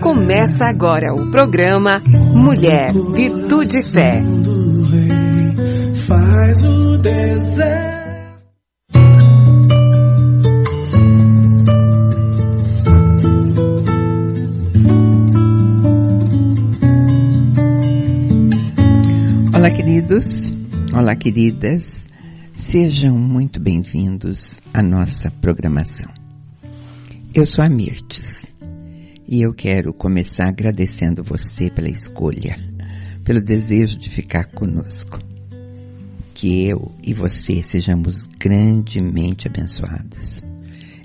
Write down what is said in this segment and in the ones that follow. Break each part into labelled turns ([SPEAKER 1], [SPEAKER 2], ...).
[SPEAKER 1] Começa agora o programa Mulher, Virtude e Fé. Faz o.
[SPEAKER 2] Olá, queridos. Olá, queridas. Sejam muito bem-vindos à nossa programação. Eu sou a Mirtes e eu quero começar agradecendo você pela escolha, pelo desejo de ficar conosco. Que eu e você sejamos grandemente abençoados.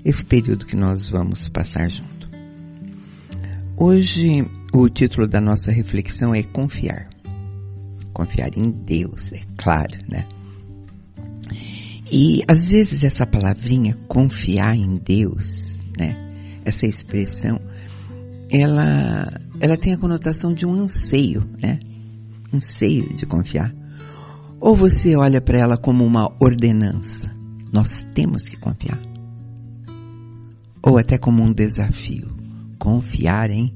[SPEAKER 2] Esse período que nós vamos passar junto. Hoje, o título da nossa reflexão é Confiar. Confiar em Deus, é claro, né? E às vezes essa palavrinha confiar em Deus, né? Essa expressão ela, ela tem a conotação de um anseio, né? Anseio de confiar. Ou você olha para ela como uma ordenança. Nós temos que confiar. Ou até como um desafio. Confiar, hein?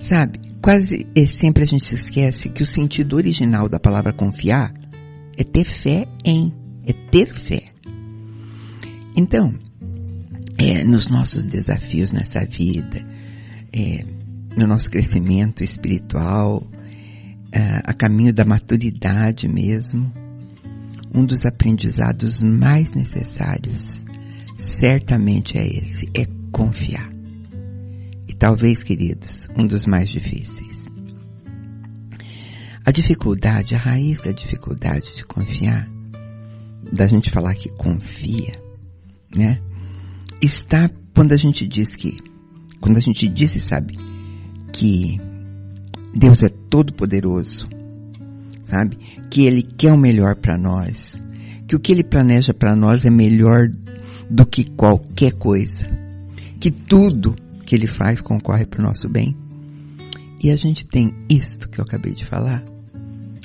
[SPEAKER 2] Sabe, quase e sempre a gente esquece que o sentido original da palavra confiar é ter fé em, é ter fé. Então, é, nos nossos desafios nessa vida, é, no nosso crescimento espiritual, é, a caminho da maturidade mesmo, um dos aprendizados mais necessários certamente é esse, é confiar. E talvez, queridos, um dos mais difíceis. A dificuldade, a raiz da dificuldade de confiar, da gente falar que confia, né? Está quando a gente diz que quando a gente disse, sabe, que Deus é todo poderoso, sabe? Que Ele quer o melhor para nós, que o que Ele planeja para nós é melhor do que qualquer coisa, que tudo que Ele faz concorre para o nosso bem. E a gente tem isto que eu acabei de falar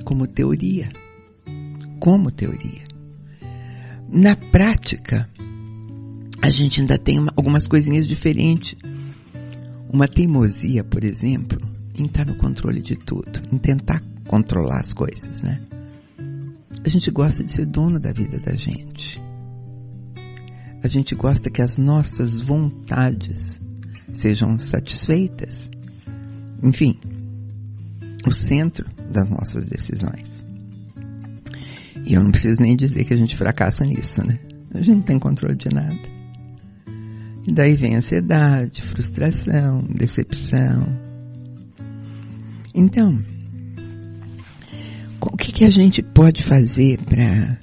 [SPEAKER 2] como teoria, como teoria. Na prática, a gente ainda tem algumas coisinhas diferentes uma teimosia, por exemplo, em estar no controle de tudo, em tentar controlar as coisas, né? A gente gosta de ser dono da vida da gente. A gente gosta que as nossas vontades sejam satisfeitas. Enfim, o centro das nossas decisões. E eu não preciso nem dizer que a gente fracassa nisso, né? A gente não tem controle de nada. Daí vem ansiedade, frustração, decepção. Então, o que, que a gente pode fazer para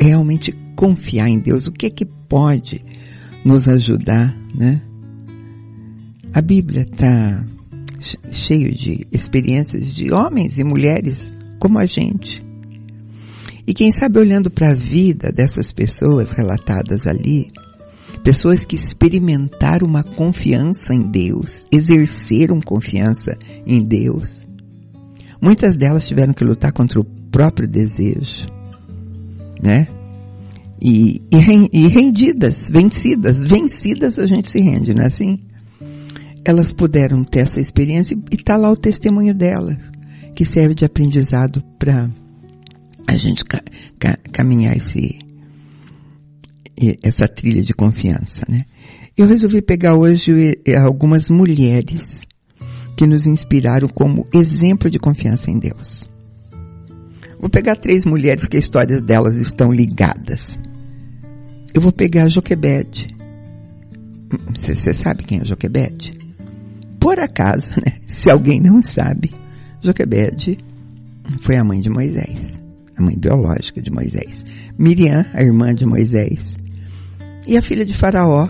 [SPEAKER 2] realmente confiar em Deus? O que que pode nos ajudar, né? A Bíblia está cheio de experiências de homens e mulheres como a gente. E quem sabe olhando para a vida dessas pessoas relatadas ali, Pessoas que experimentaram uma confiança em Deus, exerceram confiança em Deus. Muitas delas tiveram que lutar contra o próprio desejo, né? E, e, rendidas, vencidas, vencidas a gente se rende, não é assim? Elas puderam ter essa experiência e está lá o testemunho delas, que serve de aprendizado para a gente ca, ca, caminhar esse, essa trilha de confiança, né? Eu resolvi pegar hoje algumas mulheres que nos inspiraram como exemplo de confiança em Deus. Vou pegar três mulheres que as histórias delas estão ligadas. Eu vou pegar a Joquebede. Você sabe quem é Joquebede? Por acaso, né? Se alguém não sabe, Joquebede foi a mãe de Moisés, a mãe biológica de Moisés. Miriam, a irmã de Moisés, e a filha de Faraó,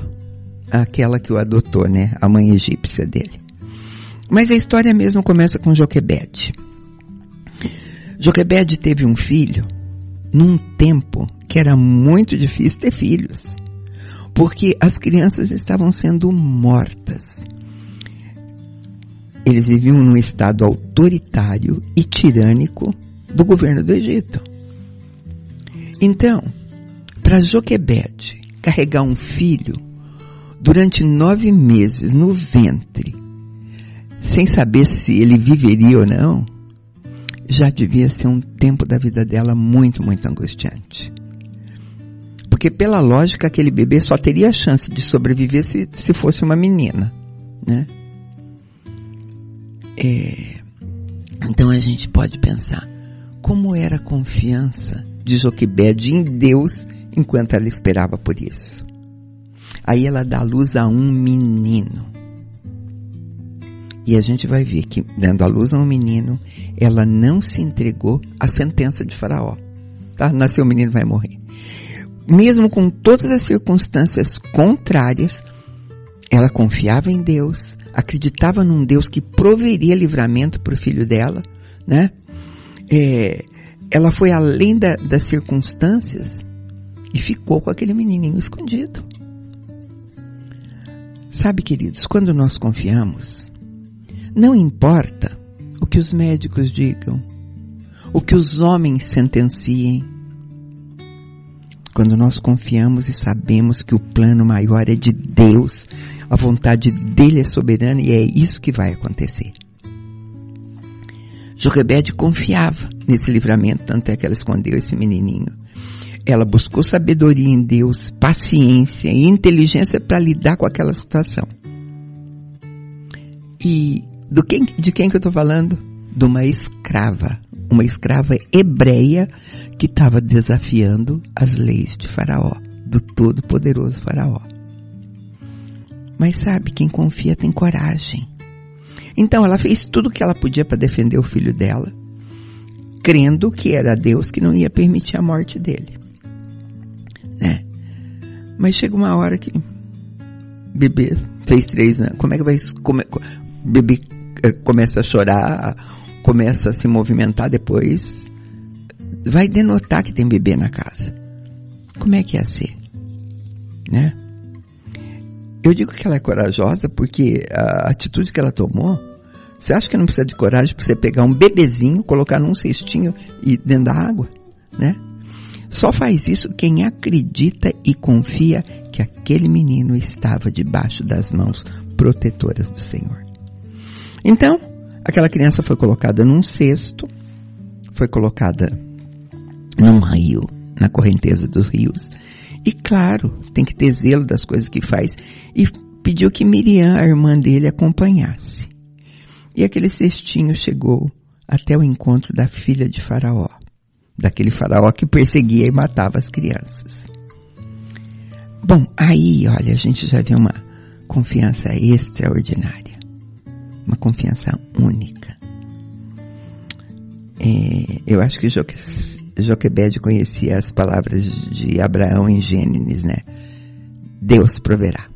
[SPEAKER 2] aquela que o adotou, né? A mãe egípcia dele. Mas a história mesmo começa com Joquebede. Joquebede teve um filho num tempo que era muito difícil ter filhos, porque as crianças estavam sendo mortas. Eles viviam num estado autoritário e tirânico do governo do Egito. Então, para Joquebede carregar um filho durante nove meses no ventre sem saber se ele viveria ou não, já devia ser um tempo da vida dela muito, muito angustiante. Porque pela lógica, aquele bebê só teria a chance de sobreviver se, se fosse uma menina, né? É, então a gente pode pensar, como era a confiança de Joquebede em Deus enquanto ela esperava por isso. Aí ela dá luz a um menino. E a gente vai ver que, dando a luz a um menino, ela não se entregou à sentença de Faraó. Tá? Nasceu o menino, vai morrer. Mesmo com todas as circunstâncias contrárias, ela confiava em Deus, acreditava num Deus que proveria livramento para o filho dela, né? É, ela foi além da, das circunstâncias e ficou com aquele menininho escondido. Sabe, queridos, quando nós confiamos, não importa o que os médicos digam, o que os homens sentenciem. Quando nós confiamos e sabemos que o plano maior é de Deus, a vontade dele é soberana e é isso que vai acontecer. Joquebede confiava nesse livramento, tanto é que ela escondeu esse menininho. Ela buscou sabedoria em Deus, paciência e inteligência para lidar com aquela situação. E do quem, de quem que eu estou falando? De uma escrava, uma escrava hebreia que estava desafiando as leis de Faraó, do todo-poderoso Faraó. Mas sabe, quem confia tem coragem. Então ela fez tudo o que ela podia para defender o filho dela, crendo que era Deus que não ia permitir a morte dele né? Mas chega uma hora que bebê fez três anos, como é que vai, come, bebê eh, começa a chorar, começa a se movimentar depois, vai denotar que tem bebê na casa. Como é que ia ser? Né? Eu digo que ela é corajosa porque a atitude que ela tomou, você acha que não precisa de coragem para você pegar um bebezinho, colocar num cestinho e dentro da água, né? Só faz isso quem acredita e confia que aquele menino estava debaixo das mãos protetoras do Senhor. Então, aquela criança foi colocada num cesto, foi colocada num rio, na correnteza dos rios. E claro, tem que ter zelo das coisas que faz. E pediu que Miriam, a irmã dele, acompanhasse. E aquele cestinho chegou até o encontro da filha de Faraó daquele faraó que perseguia e matava as crianças. Bom, aí, olha, a gente já vê uma confiança extraordinária. Uma confiança única. É, eu acho que Joque, Joquebede conhecia as palavras de Abraão em Gênesis, né? Deus proverá.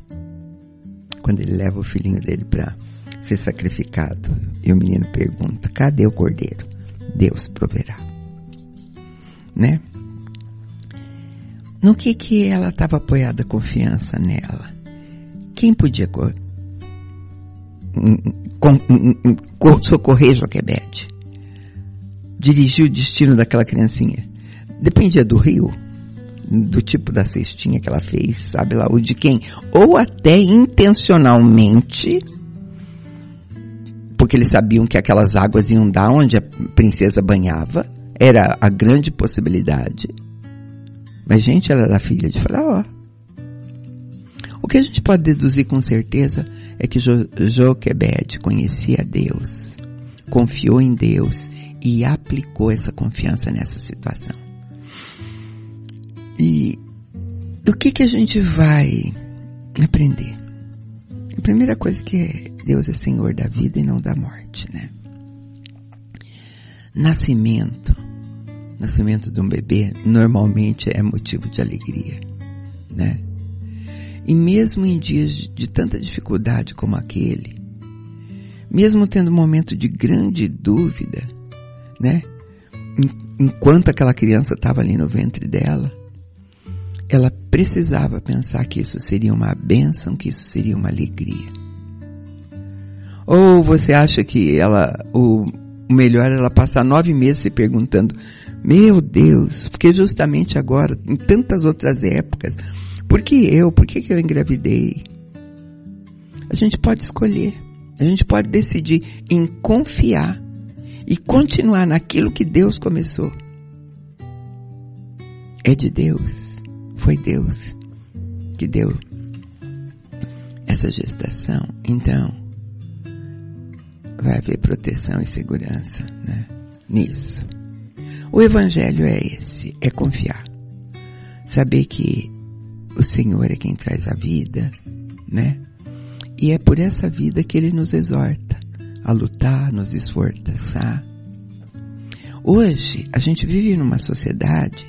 [SPEAKER 2] Quando ele leva o filhinho dele para ser sacrificado e o menino pergunta: cadê o cordeiro? Deus proverá né? No que que ela estava apoiada confiança nela? Quem podia socorrer Joquebede? Dirigir o destino daquela criancinha? Dependia do rio, do tipo da cestinha que ela fez, sabe lá, ou de quem? Ou até intencionalmente, porque eles sabiam que aquelas águas iam dar onde a princesa banhava, era a grande possibilidade. Mas, gente, ela era filha de Faraó. O que a gente pode deduzir com certeza é que jo Joquebed conhecia Deus, confiou em Deus e aplicou essa confiança nessa situação. E o que que a gente vai aprender? A primeira coisa que é Deus é Senhor da vida e não da morte, né? Nascimento. Nascimento de um bebê normalmente é motivo de alegria, né? E mesmo em dias de tanta dificuldade como aquele, mesmo tendo um momento de grande dúvida, né? Enquanto aquela criança estava ali no ventre dela, ela precisava pensar que isso seria uma bênção, que isso seria uma alegria. Ou você acha que ela, o melhor era ela passar nove meses se perguntando, meu Deus, porque justamente agora, em tantas outras épocas, por que eu? Por que, que eu engravidei? A gente pode escolher. A gente pode decidir em confiar e continuar naquilo que Deus começou. É de Deus. Foi Deus que deu essa gestação. Então, vai haver proteção e segurança, né? Nisso. O evangelho é esse, é confiar. Saber que o Senhor é quem traz a vida, né? E é por essa vida que ele nos exorta a lutar, nos esforçar. Hoje, a gente vive numa sociedade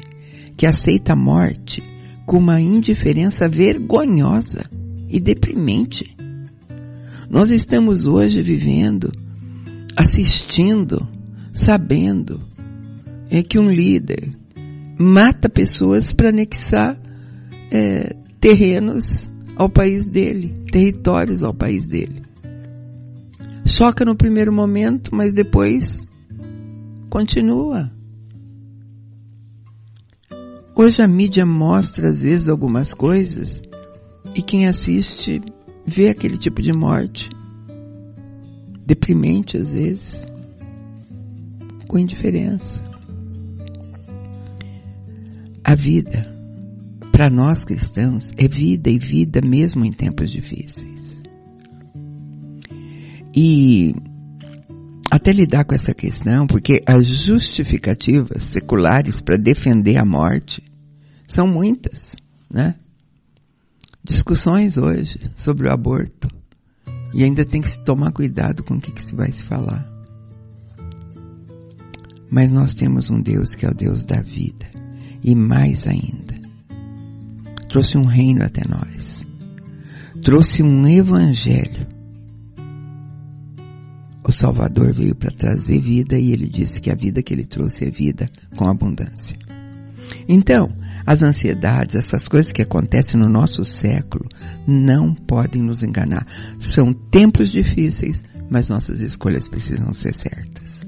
[SPEAKER 2] que aceita a morte com uma indiferença vergonhosa e deprimente. Nós estamos hoje vivendo, assistindo, sabendo é que um líder mata pessoas para anexar é, terrenos ao país dele, territórios ao país dele. Choca no primeiro momento, mas depois continua. Hoje a mídia mostra às vezes algumas coisas e quem assiste vê aquele tipo de morte deprimente às vezes, com indiferença. A vida, para nós cristãos, é vida e vida mesmo em tempos difíceis. E até lidar com essa questão, porque as justificativas seculares para defender a morte são muitas, né? Discussões hoje sobre o aborto. E ainda tem que se tomar cuidado com o que, que se vai se falar. Mas nós temos um Deus que é o Deus da vida. E mais ainda, trouxe um reino até nós. Trouxe um evangelho o Salvador veio para trazer vida e ele disse que a vida que ele trouxe é vida com abundância. Então, as ansiedades, essas coisas que acontecem no nosso século, não podem nos enganar. São tempos difíceis, mas nossas escolhas precisam ser certas.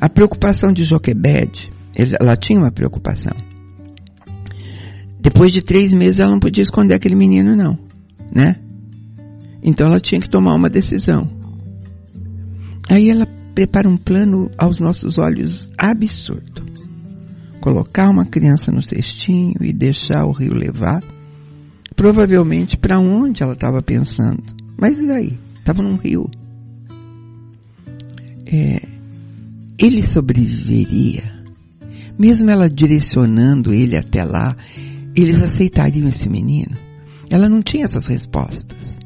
[SPEAKER 2] A preocupação de Joquebed, ela tinha uma preocupação. Depois de três meses ela não podia esconder aquele menino não, né? Então ela tinha que tomar uma decisão. Aí ela prepara um plano aos nossos olhos absurdo. Colocar uma criança no cestinho e deixar o rio levar, provavelmente para onde ela estava pensando. Mas e daí? Estava num rio. É, ele sobreviveria. Mesmo ela direcionando ele até lá, eles aceitariam esse menino. Ela não tinha essas respostas,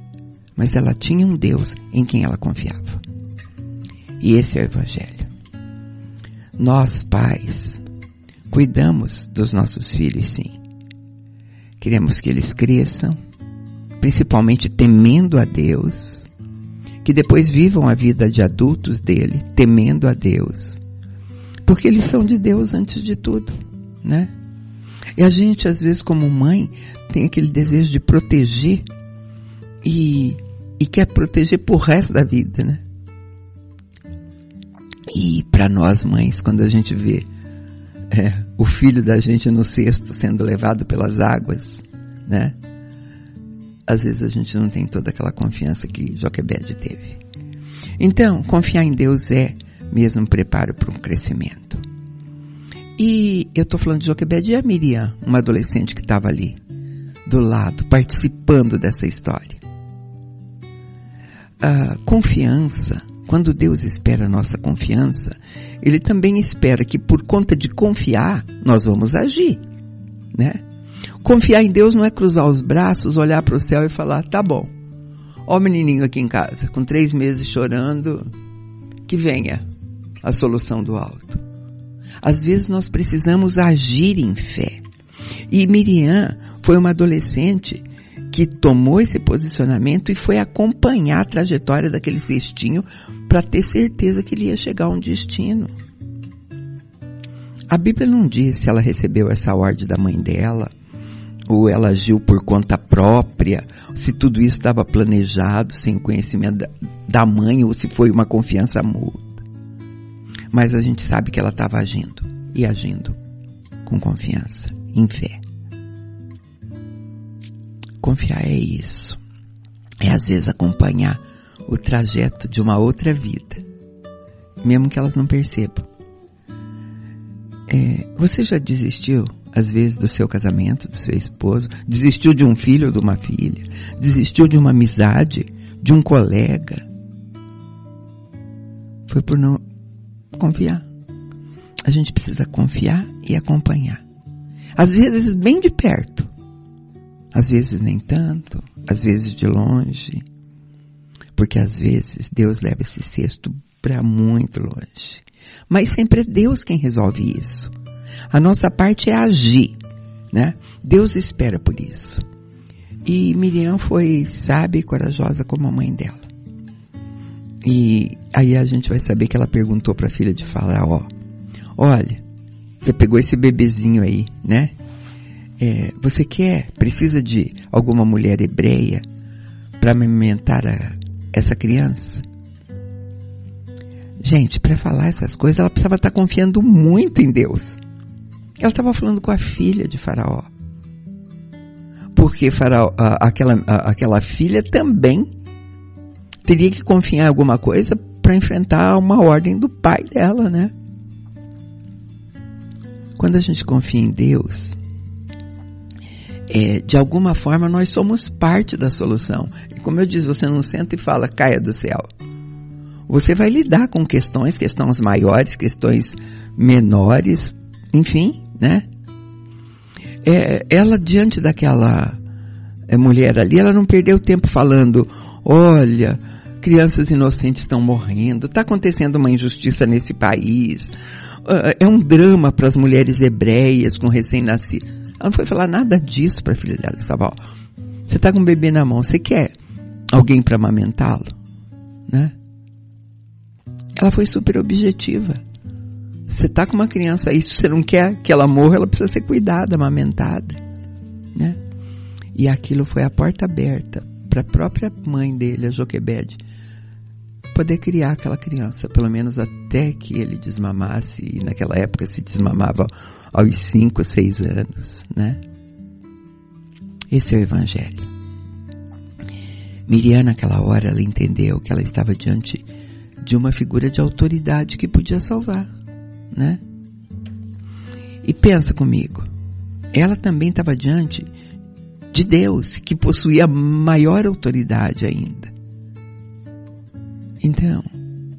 [SPEAKER 2] mas ela tinha um Deus em quem ela confiava. E esse é o Evangelho. Nós, pais, cuidamos dos nossos filhos, sim. Queremos que eles cresçam, principalmente temendo a Deus, que depois vivam a vida de adultos dele, temendo a Deus, porque eles são de Deus antes de tudo, né? E a gente, às vezes, como mãe, tem aquele desejo de proteger e, e quer proteger por resto da vida, né? E para nós mães, quando a gente vê é, o filho da gente no cesto sendo levado pelas águas, né? Às vezes a gente não tem toda aquela confiança que Joquebed teve. Então, confiar em Deus é mesmo preparo para um crescimento. E eu estou falando de Joquebed e a Miriam, uma adolescente que estava ali, do lado, participando dessa história. A confiança quando Deus espera a nossa confiança, Ele também espera que por conta de confiar, nós vamos agir, né? Confiar em Deus não é cruzar os braços, olhar para o céu e falar, tá bom, ó o menininho aqui em casa, com três meses chorando, que venha a solução do alto. Às vezes nós precisamos agir em fé. E Miriam foi uma adolescente que tomou esse posicionamento e foi acompanhar a trajetória daquele cestinho para ter certeza que ele ia chegar a um destino. A Bíblia não diz se ela recebeu essa ordem da mãe dela, ou ela agiu por conta própria, se tudo isso estava planejado sem conhecimento da mãe, ou se foi uma confiança mútua. Mas a gente sabe que ela estava agindo, e agindo com confiança, em fé. Confiar é isso. É às vezes acompanhar o trajeto de uma outra vida, mesmo que elas não percebam. É, você já desistiu, às vezes, do seu casamento, do seu esposo? Desistiu de um filho ou de uma filha? Desistiu de uma amizade, de um colega? Foi por não confiar. A gente precisa confiar e acompanhar. Às vezes bem de perto, às vezes nem tanto, às vezes de longe, porque às vezes Deus leva esse cesto para muito longe. Mas sempre é Deus quem resolve isso. A nossa parte é agir, né? Deus espera por isso. E Miriam foi sábia e corajosa como a mãe dela. E aí a gente vai saber que ela perguntou para a filha de Faraó: Olha, você pegou esse bebezinho aí, né? É, você quer, precisa de alguma mulher hebreia para amamentar a, essa criança? Gente, para falar essas coisas, ela precisava estar tá confiando muito em Deus. Ela estava falando com a filha de Faraó. Porque Faraó, aquela, aquela filha também teria que confiar em alguma coisa para enfrentar uma ordem do pai dela, né? Quando a gente confia em Deus, é, de alguma forma nós somos parte da solução. E como eu disse, você não senta e fala, caia do céu. Você vai lidar com questões, questões maiores, questões menores, enfim, né? É, ela, diante daquela é, mulher ali, ela não perdeu tempo falando, olha, crianças inocentes estão morrendo, está acontecendo uma injustiça nesse país, uh, é um drama para as mulheres hebreias com recém-nascidos. Ela não foi falar nada disso para a filha dela. Ela estava, ó, você está com um bebê na mão, você quer alguém para amamentá-lo? Né? Ela foi super objetiva. Você está com uma criança aí, se você não quer que ela morra, ela precisa ser cuidada, amamentada. Né? E aquilo foi a porta aberta para a própria mãe dele, a Joquebede, poder criar aquela criança, pelo menos até que ele desmamasse, e naquela época se desmamava aos 5, 6 anos, né? Esse é o Evangelho. Miriam, naquela hora, ela entendeu que ela estava diante de uma figura de autoridade que podia salvar, né? E pensa comigo, ela também estava diante de Deus, que possuía maior autoridade ainda. Então,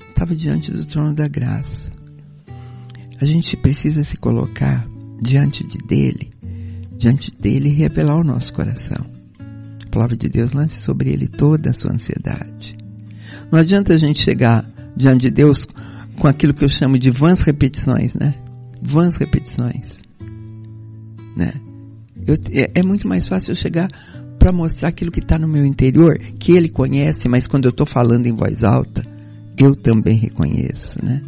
[SPEAKER 2] estava diante do trono da graça. A gente precisa se colocar diante de dele, diante dele e revelar o nosso coração. A palavra de Deus lance sobre ele toda a sua ansiedade. Não adianta a gente chegar diante de Deus com aquilo que eu chamo de vãs repetições, né? Vãs repetições, né? Eu, é, é muito mais fácil eu chegar para mostrar aquilo que está no meu interior, que ele conhece, mas quando eu estou falando em voz alta, eu também reconheço, né?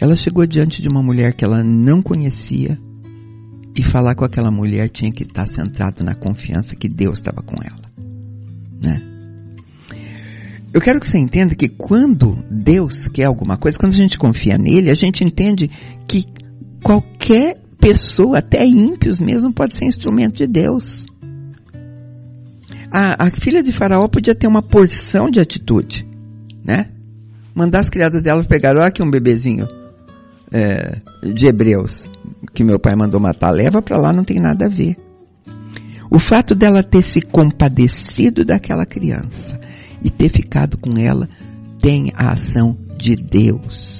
[SPEAKER 2] Ela chegou diante de uma mulher que ela não conhecia e falar com aquela mulher tinha que estar tá centrado na confiança que Deus estava com ela, né? Eu quero que você entenda que quando Deus quer alguma coisa, quando a gente confia nele, a gente entende que qualquer pessoa, até ímpios mesmo, pode ser instrumento de Deus. A, a filha de Faraó podia ter uma porção de atitude, né? Mandar as criadas dela pegar, olha aqui um bebezinho é, de hebreus que meu pai mandou matar, leva para lá, não tem nada a ver. O fato dela ter se compadecido daquela criança e ter ficado com ela tem a ação de Deus.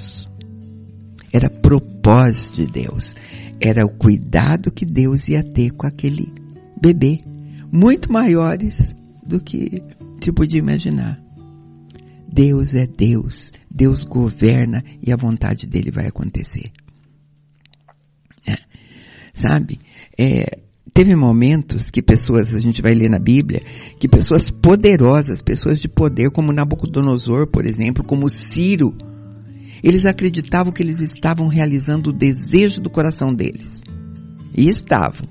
[SPEAKER 2] Era propósito de Deus era o cuidado que Deus ia ter com aquele bebê, muito maiores do que se podia imaginar. Deus é Deus, Deus governa e a vontade dele vai acontecer. É. Sabe? É, teve momentos que pessoas, a gente vai ler na Bíblia, que pessoas poderosas, pessoas de poder, como Nabucodonosor, por exemplo, como Ciro, eles acreditavam que eles estavam realizando o desejo do coração deles. E estavam.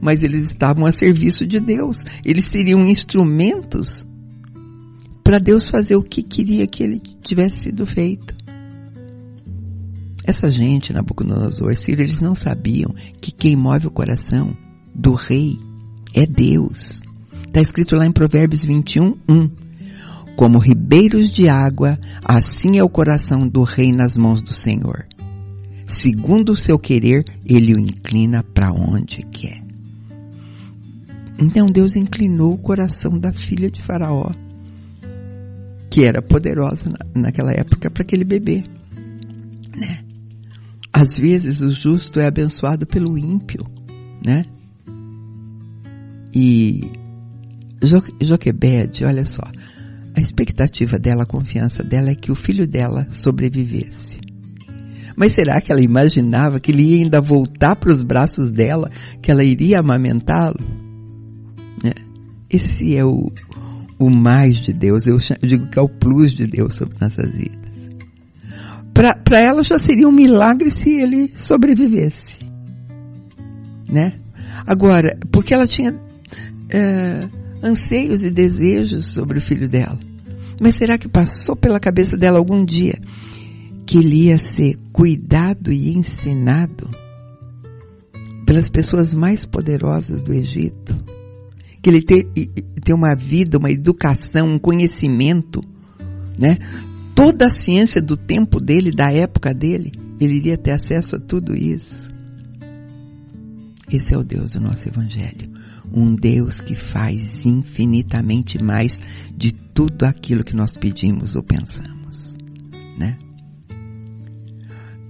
[SPEAKER 2] Mas eles estavam a serviço de Deus. Eles seriam instrumentos para Deus fazer o que queria que ele tivesse sido feito. Essa gente, Nabucodonosor, Ciro, eles não sabiam que quem move o coração do rei é Deus. Está escrito lá em Provérbios 21, 1. Como ribeiros de água, assim é o coração do rei nas mãos do Senhor. Segundo o seu querer, ele o inclina para onde quer. Então Deus inclinou o coração da filha de Faraó, que era poderosa naquela época, para aquele bebê. Né? Às vezes o justo é abençoado pelo ímpio, né? E jo Joquebede, olha só, a expectativa dela, a confiança dela é que o filho dela sobrevivesse. Mas será que ela imaginava que ele ia ainda voltar para os braços dela, que ela iria amamentá-lo? É. Esse é o, o mais de Deus, eu, digo que é o plus de Deus sobre nossas vidas. Para ela já seria um milagre se ele sobrevivesse. Né? Agora, porque ela tinha é, anseios e desejos sobre o filho dela. Mas será que passou pela cabeça dela algum dia que ele ia ser cuidado e ensinado pelas pessoas mais poderosas do Egito? Que ele ter, ter uma vida, uma educação, um conhecimento, né? Toda a ciência do tempo dele, da época dele, ele iria ter acesso a tudo isso. Esse é o Deus do nosso Evangelho. Um Deus que faz infinitamente mais de tudo aquilo que nós pedimos ou pensamos, né?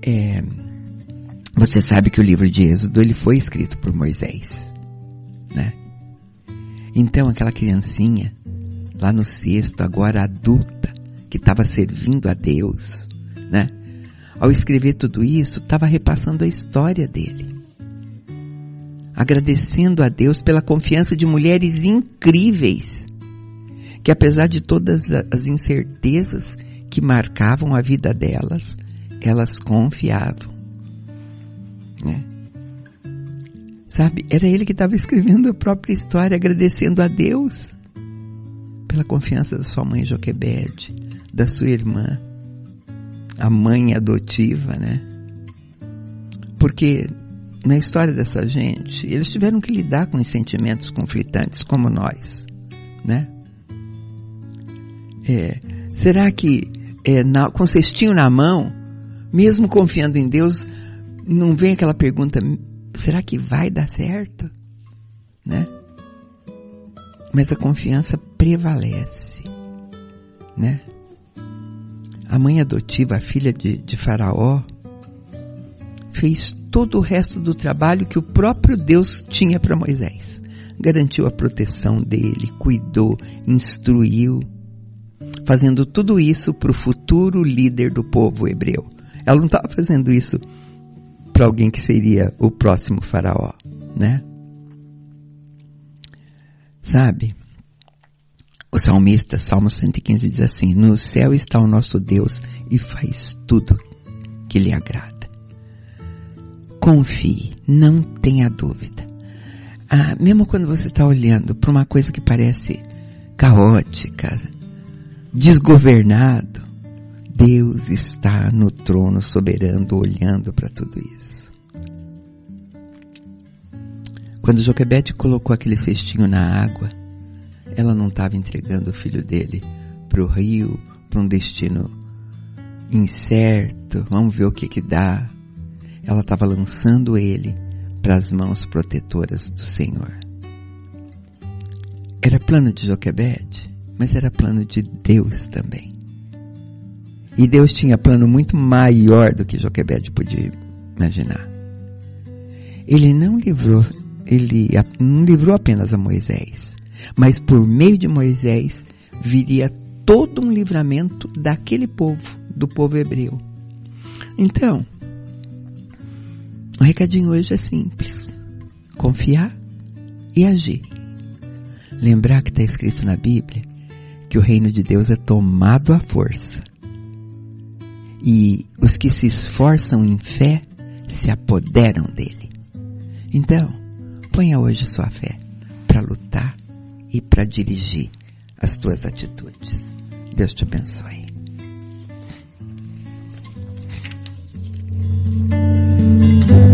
[SPEAKER 2] É, você sabe que o livro de Êxodo ele foi escrito por Moisés, né? Então aquela criancinha lá no cesto, agora adulta, que estava servindo a Deus, né? Ao escrever tudo isso, estava repassando a história dele. Agradecendo a Deus pela confiança de mulheres incríveis, que apesar de todas as incertezas que marcavam a vida delas, elas confiavam. Né? Sabe, era ele que estava escrevendo a própria história, agradecendo a Deus pela confiança da sua mãe Joquebede, da sua irmã, a mãe adotiva, né? Porque na história dessa gente, eles tiveram que lidar com os sentimentos conflitantes como nós, né? É, será que é, na, com cestinho na mão, mesmo confiando em Deus, não vem aquela pergunta, será que vai dar certo? Né? Mas a confiança prevalece, né? A mãe adotiva, a filha de, de Faraó, fez todo o resto do trabalho que o próprio Deus tinha para Moisés. Garantiu a proteção dele, cuidou, instruiu, fazendo tudo isso para o futuro líder do povo hebreu. Ela não estava fazendo isso para alguém que seria o próximo faraó, né? Sabe? O salmista, Salmo 115 diz assim: No céu está o nosso Deus e faz tudo que lhe agrada. Confie, não tenha dúvida. Ah, mesmo quando você está olhando para uma coisa que parece caótica, desgovernado, Deus está no trono soberano olhando para tudo isso. Quando Joquebede colocou aquele cestinho na água, ela não estava entregando o filho dele para o rio, para um destino incerto, vamos ver o que que dá. Ela estava lançando ele para as mãos protetoras do Senhor. Era plano de Joquebede, mas era plano de Deus também. E Deus tinha plano muito maior do que Joquebede podia imaginar. Ele não livrou, ele não livrou apenas a Moisés, mas por meio de Moisés viria todo um livramento daquele povo, do povo hebreu. Então, o recadinho hoje é simples: confiar e agir. Lembrar que está escrito na Bíblia que o reino de Deus é tomado à força e os que se esforçam em fé se apoderam dele. Então, ponha hoje sua fé para lutar e para dirigir as tuas atitudes. Deus te abençoe.
[SPEAKER 1] Você